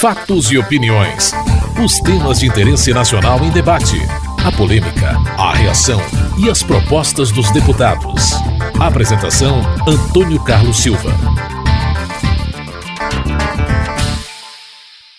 Fatos e opiniões. Os temas de interesse nacional em debate. A polêmica, a reação e as propostas dos deputados. Apresentação: Antônio Carlos Silva.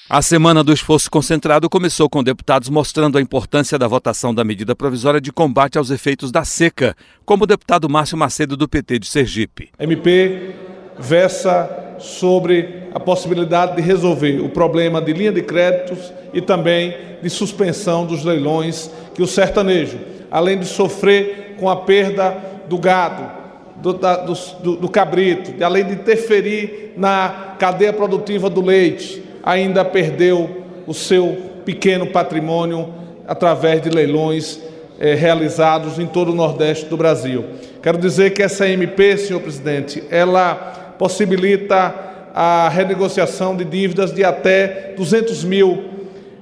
A semana do esforço concentrado começou com deputados mostrando a importância da votação da medida provisória de combate aos efeitos da seca, como o deputado Márcio Macedo do PT de Sergipe. MP versa sobre a possibilidade de resolver o problema de linha de créditos e também de suspensão dos leilões que o sertanejo, além de sofrer com a perda do gado, do, da, do, do cabrito, além de interferir na cadeia produtiva do leite, ainda perdeu o seu pequeno patrimônio através de leilões eh, realizados em todo o Nordeste do Brasil. Quero dizer que essa MP, senhor presidente, ela possibilita a renegociação de dívidas de até 200 mil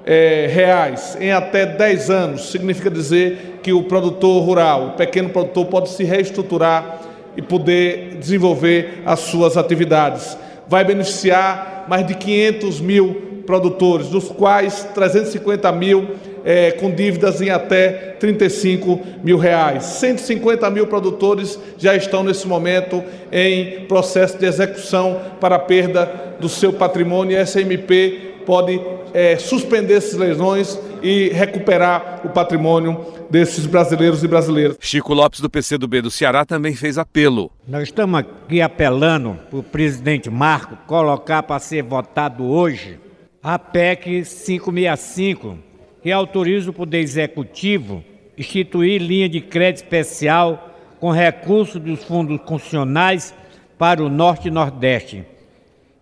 é, reais em até 10 anos. Significa dizer que o produtor rural, o pequeno produtor, pode se reestruturar e poder desenvolver as suas atividades. Vai beneficiar mais de 500 mil produtores, dos quais 350 mil é, com dívidas em até 35 mil reais. 150 mil produtores já estão nesse momento em processo de execução para a perda do seu patrimônio e essa MP pode é, suspender esses leilões e recuperar o patrimônio desses brasileiros e brasileiras. Chico Lopes, do PCdoB do Ceará, também fez apelo. Nós estamos aqui apelando para o presidente Marco colocar para ser votado hoje a PEC 565, que autoriza o Poder Executivo instituir linha de crédito especial com recursos dos fundos constitucionais para o Norte e Nordeste.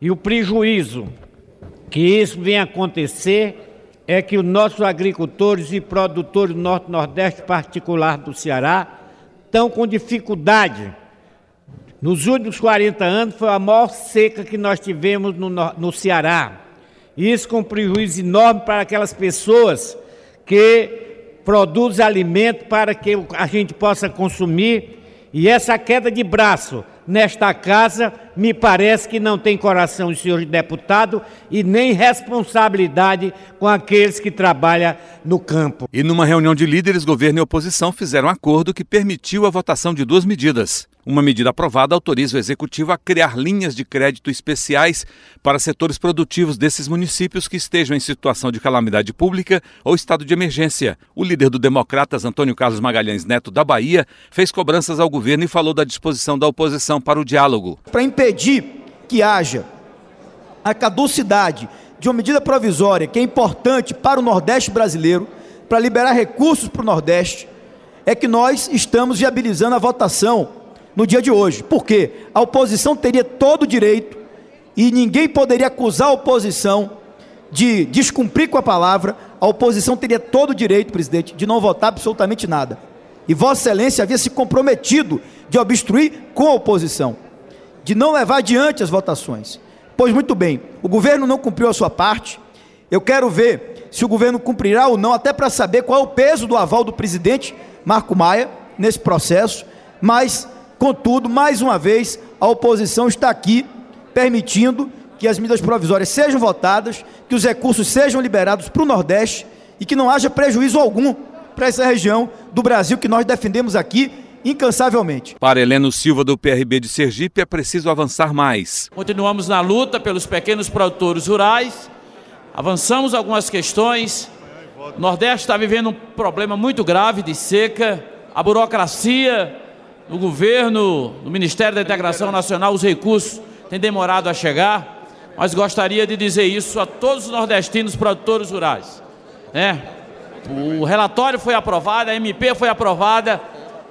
E o prejuízo que isso vem acontecer é que os nossos agricultores e produtores do Norte e Nordeste, particular do Ceará, estão com dificuldade. Nos últimos 40 anos foi a maior seca que nós tivemos no, no Ceará. Isso com prejuízo enorme para aquelas pessoas que produzem alimento para que a gente possa consumir. E essa queda de braço nesta casa me parece que não tem coração o senhor deputado e nem responsabilidade com aqueles que trabalham no campo. E numa reunião de líderes, governo e oposição fizeram um acordo que permitiu a votação de duas medidas. Uma medida aprovada autoriza o executivo a criar linhas de crédito especiais para setores produtivos desses municípios que estejam em situação de calamidade pública ou estado de emergência. O líder do Democratas, Antônio Carlos Magalhães Neto, da Bahia, fez cobranças ao governo e falou da disposição da oposição para o diálogo. Para impedir que haja a caducidade de uma medida provisória que é importante para o Nordeste brasileiro, para liberar recursos para o Nordeste, é que nós estamos viabilizando a votação no dia de hoje. Porque a oposição teria todo o direito e ninguém poderia acusar a oposição de descumprir com a palavra. A oposição teria todo o direito, presidente, de não votar absolutamente nada. E Vossa Excelência havia se comprometido de obstruir com a oposição, de não levar adiante as votações. Pois muito bem, o governo não cumpriu a sua parte. Eu quero ver se o governo cumprirá ou não, até para saber qual é o peso do aval do presidente Marco Maia nesse processo. Mas Contudo, mais uma vez, a oposição está aqui permitindo que as medidas provisórias sejam votadas, que os recursos sejam liberados para o Nordeste e que não haja prejuízo algum para essa região do Brasil que nós defendemos aqui incansavelmente. Para Heleno Silva, do PRB de Sergipe, é preciso avançar mais. Continuamos na luta pelos pequenos produtores rurais, avançamos algumas questões. O Nordeste está vivendo um problema muito grave de seca, a burocracia no governo, no Ministério da Integração Nacional, os recursos têm demorado a chegar, mas gostaria de dizer isso a todos os nordestinos produtores rurais. Né? O relatório foi aprovado, a MP foi aprovada,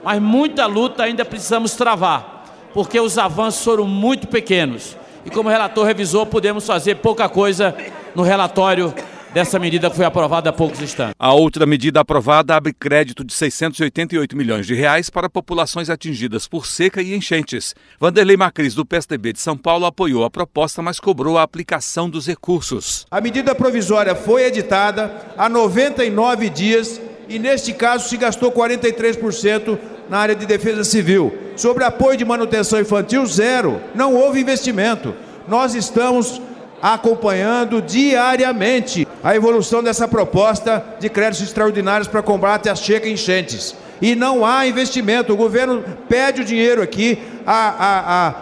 mas muita luta ainda precisamos travar, porque os avanços foram muito pequenos. E como o relator revisou, podemos fazer pouca coisa no relatório dessa medida que foi aprovada há poucos instantes. A outra medida aprovada abre crédito de 688 milhões de reais para populações atingidas por seca e enchentes. Vanderlei Macris, do PSDB de São Paulo, apoiou a proposta, mas cobrou a aplicação dos recursos. A medida provisória foi editada há 99 dias e, neste caso, se gastou 43% na área de defesa civil. Sobre apoio de manutenção infantil, zero. Não houve investimento. Nós estamos acompanhando diariamente a evolução dessa proposta de créditos extraordinários para combate às checas enchentes. E não há investimento. O governo pede o dinheiro aqui, a, a, a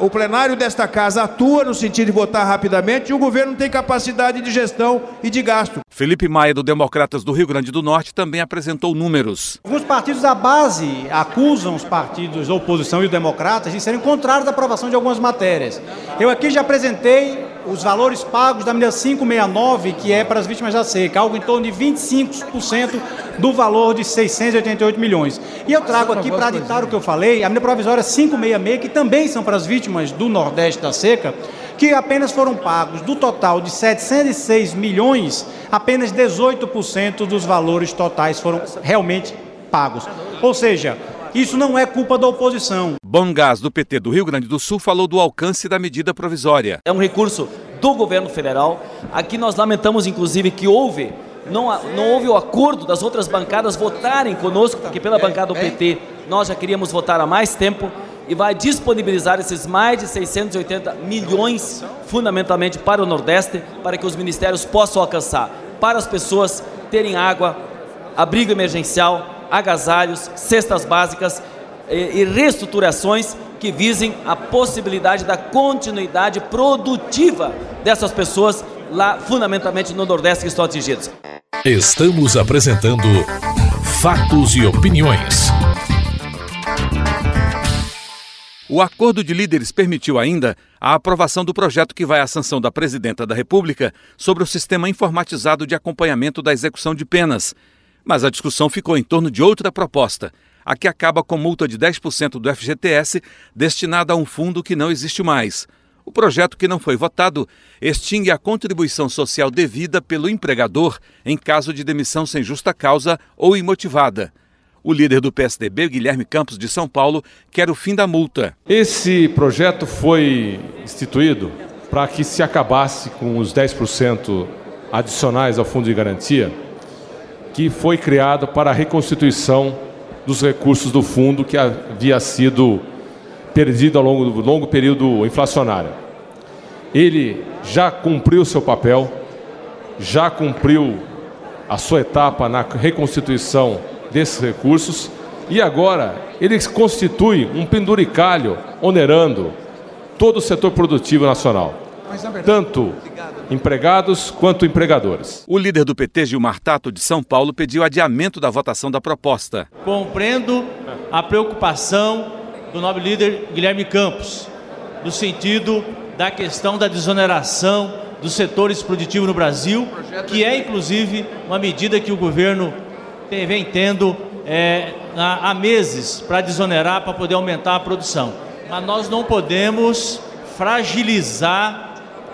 o plenário desta casa atua no sentido de votar rapidamente e o governo não tem capacidade de gestão e de gasto. Felipe Maia, do Democratas do Rio Grande do Norte, também apresentou números. Alguns partidos da base acusam os partidos da oposição e os democratas de serem contrários à aprovação de algumas matérias. Eu aqui já apresentei os valores pagos da medida 569, que é para as vítimas da seca, algo em torno de 25% do valor de 688 milhões. E eu trago aqui para ditar o que eu falei, a medida provisória 566, que também são para as vítimas do Nordeste da seca, que apenas foram pagos do total de 706 milhões, apenas 18% dos valores totais foram realmente pagos. Ou seja, isso não é culpa da oposição. Bom Gás, do PT do Rio Grande do Sul, falou do alcance da medida provisória. É um recurso do governo federal. Aqui nós lamentamos, inclusive, que houve não, não houve o acordo das outras bancadas votarem conosco, porque pela bancada do PT nós já queríamos votar há mais tempo e vai disponibilizar esses mais de 680 milhões, fundamentalmente para o Nordeste, para que os ministérios possam alcançar, para as pessoas terem água, abrigo emergencial, agasalhos, cestas básicas e, e reestruturações que visem a possibilidade da continuidade produtiva dessas pessoas lá, fundamentalmente no Nordeste que estão atingidos. Estamos apresentando Fatos e Opiniões. O acordo de líderes permitiu ainda a aprovação do projeto que vai à sanção da Presidenta da República sobre o sistema informatizado de acompanhamento da execução de penas, mas a discussão ficou em torno de outra proposta, a que acaba com multa de 10% do FGTS destinada a um fundo que não existe mais. O projeto que não foi votado extingue a contribuição social devida pelo empregador em caso de demissão sem justa causa ou imotivada. O líder do PSDB, Guilherme Campos de São Paulo, quer o fim da multa. Esse projeto foi instituído para que se acabasse com os 10% adicionais ao fundo de garantia que foi criado para a reconstituição dos recursos do fundo que havia sido perdido ao longo do longo período inflacionário. Ele já cumpriu seu papel, já cumpriu a sua etapa na reconstituição desses recursos e agora ele constitui um penduricalho onerando todo o setor produtivo nacional. Tanto empregados quanto empregadores. O líder do PT, Gilmar Tato, de São Paulo, pediu adiamento da votação da proposta. Compreendo a preocupação do nobre líder Guilherme Campos, no sentido da questão da desoneração dos setores produtivos no Brasil, que é inclusive uma medida que o governo vem tendo é, há meses para desonerar, para poder aumentar a produção. Mas nós não podemos fragilizar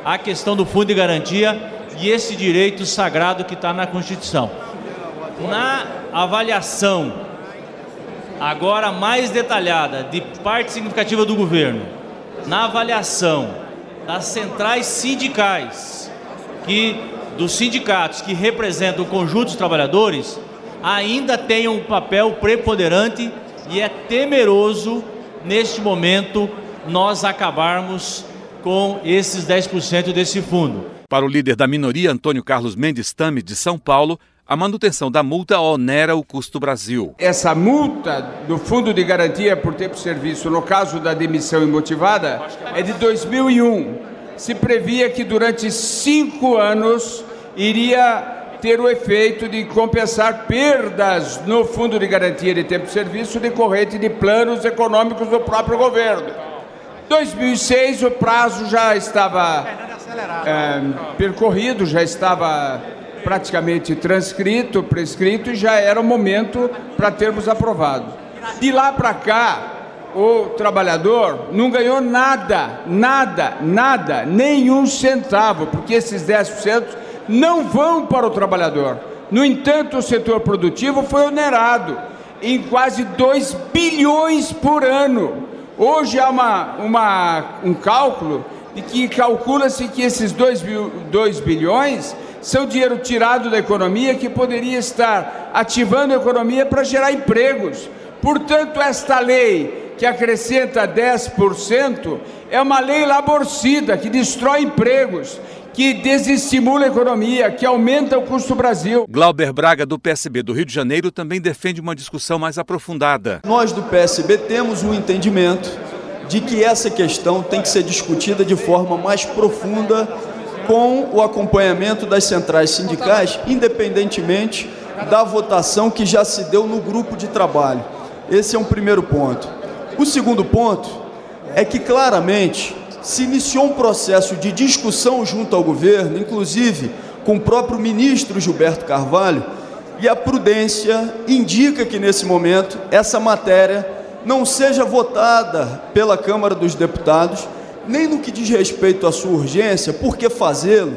a questão do fundo de garantia e esse direito sagrado que está na Constituição. Na avaliação, agora mais detalhada, de parte significativa do governo, na avaliação das centrais sindicais, que dos sindicatos que representam o conjunto dos trabalhadores, ainda tem um papel preponderante e é temeroso, neste momento, nós acabarmos com esses 10% desse fundo. Para o líder da minoria, Antônio Carlos Mendes Tame, de São Paulo, a manutenção da multa onera o custo Brasil. Essa multa do Fundo de Garantia por Tempo de Serviço, no caso da demissão imotivada, é de 2001. Se previa que durante cinco anos iria ter o efeito de compensar perdas no Fundo de Garantia de Tempo de Serviço decorrente de planos econômicos do próprio governo. 2006 o prazo já estava é, percorrido, já estava praticamente transcrito, prescrito e já era o momento para termos aprovado. De lá para cá, o trabalhador não ganhou nada, nada, nada, nenhum centavo, porque esses 10% não vão para o trabalhador. No entanto, o setor produtivo foi onerado em quase 2 bilhões por ano. Hoje há uma, uma, um cálculo de que calcula-se que esses 2 bilhões são dinheiro tirado da economia que poderia estar ativando a economia para gerar empregos. Portanto, esta lei que acrescenta 10% é uma lei laborcida que destrói empregos que desestimula a economia, que aumenta o custo do Brasil. Glauber Braga, do PSB do Rio de Janeiro, também defende uma discussão mais aprofundada. Nós do PSB temos um entendimento de que essa questão tem que ser discutida de forma mais profunda com o acompanhamento das centrais sindicais, independentemente da votação que já se deu no grupo de trabalho. Esse é um primeiro ponto. O segundo ponto é que claramente se iniciou um processo de discussão junto ao governo, inclusive com o próprio ministro Gilberto Carvalho, e a prudência indica que nesse momento essa matéria não seja votada pela Câmara dos Deputados, nem no que diz respeito à sua urgência, porque fazê-lo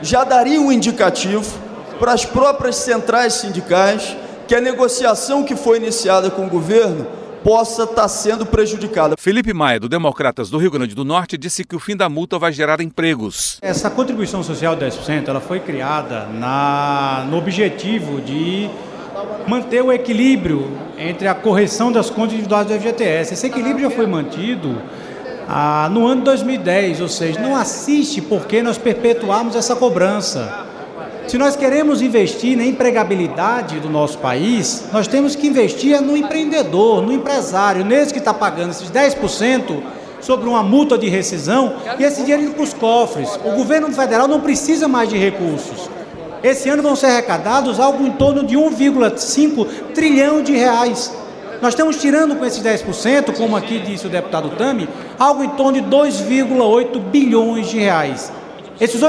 já daria um indicativo para as próprias centrais sindicais que a negociação que foi iniciada com o governo possa estar tá sendo prejudicada. Felipe Maia, do Democratas do Rio Grande do Norte, disse que o fim da multa vai gerar empregos. Essa contribuição social de 10% ela foi criada na, no objetivo de manter o equilíbrio entre a correção das contas individuais do FGTS. Esse equilíbrio já foi mantido ah, no ano de 2010, ou seja, não assiste porque nós perpetuamos essa cobrança. Se nós queremos investir na empregabilidade do nosso país, nós temos que investir no empreendedor, no empresário, nesse que está pagando esses 10% sobre uma multa de rescisão e esse dinheiro indo para os cofres. O governo federal não precisa mais de recursos. Esse ano vão ser arrecadados algo em torno de 1,5 trilhão de reais. Nós estamos tirando com esses 10%, como aqui disse o deputado Tami, algo em torno de 2,8 bilhões de reais. Esses,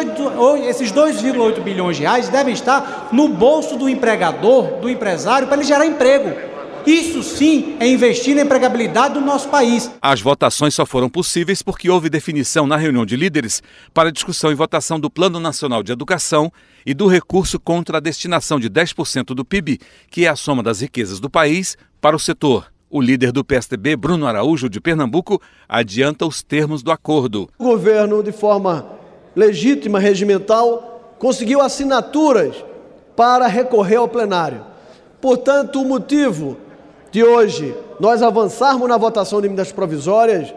esses 2,8 bilhões de reais devem estar no bolso do empregador, do empresário, para ele gerar emprego. Isso sim é investir na empregabilidade do nosso país. As votações só foram possíveis porque houve definição na reunião de líderes para discussão e votação do Plano Nacional de Educação e do recurso contra a destinação de 10% do PIB, que é a soma das riquezas do país, para o setor. O líder do PSDB, Bruno Araújo, de Pernambuco, adianta os termos do acordo. O governo, de forma legítima, regimental, conseguiu assinaturas para recorrer ao plenário. Portanto, o motivo de hoje nós avançarmos na votação de medidas provisórias,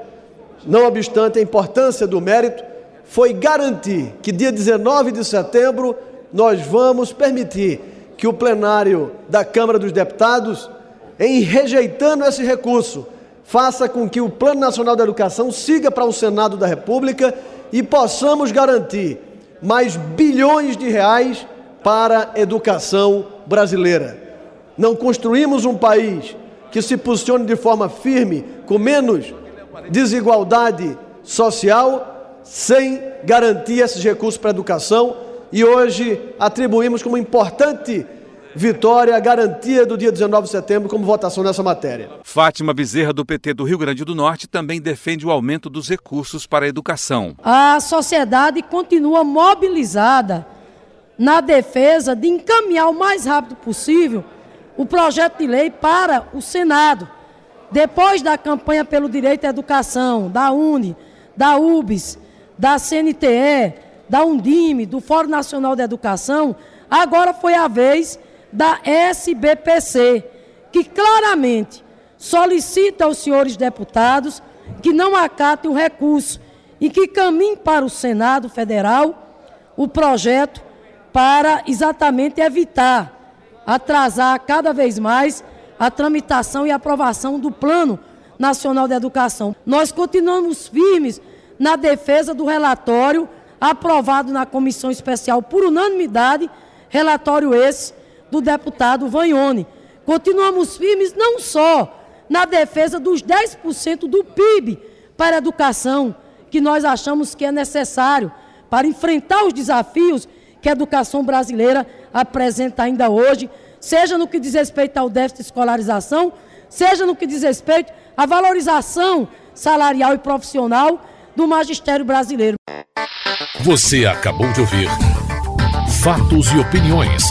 não obstante a importância do mérito, foi garantir que dia 19 de setembro nós vamos permitir que o plenário da Câmara dos Deputados, em rejeitando esse recurso, faça com que o Plano Nacional da Educação siga para o Senado da República e possamos garantir mais bilhões de reais para a educação brasileira. Não construímos um país que se posicione de forma firme, com menos desigualdade social, sem garantir esses recursos para a educação, e hoje atribuímos como importante vitória, a garantia do dia 19 de setembro como votação nessa matéria. Fátima Bezerra, do PT do Rio Grande do Norte, também defende o aumento dos recursos para a educação. A sociedade continua mobilizada na defesa de encaminhar o mais rápido possível o projeto de lei para o Senado. Depois da campanha pelo direito à educação, da UNE, da UBS, da CNTE, da Undime, do Fórum Nacional de Educação, agora foi a vez da SBPC, que claramente solicita aos senhores deputados que não acatem o recurso e que caminhem para o Senado Federal o projeto para exatamente evitar atrasar cada vez mais a tramitação e aprovação do Plano Nacional de Educação. Nós continuamos firmes na defesa do relatório aprovado na comissão especial por unanimidade, relatório esse do deputado Vanhone. Continuamos firmes não só na defesa dos 10% do PIB para a educação, que nós achamos que é necessário para enfrentar os desafios que a educação brasileira apresenta ainda hoje, seja no que diz respeito ao déficit de escolarização, seja no que diz respeito à valorização salarial e profissional do magistério brasileiro. Você acabou de ouvir Fatos e Opiniões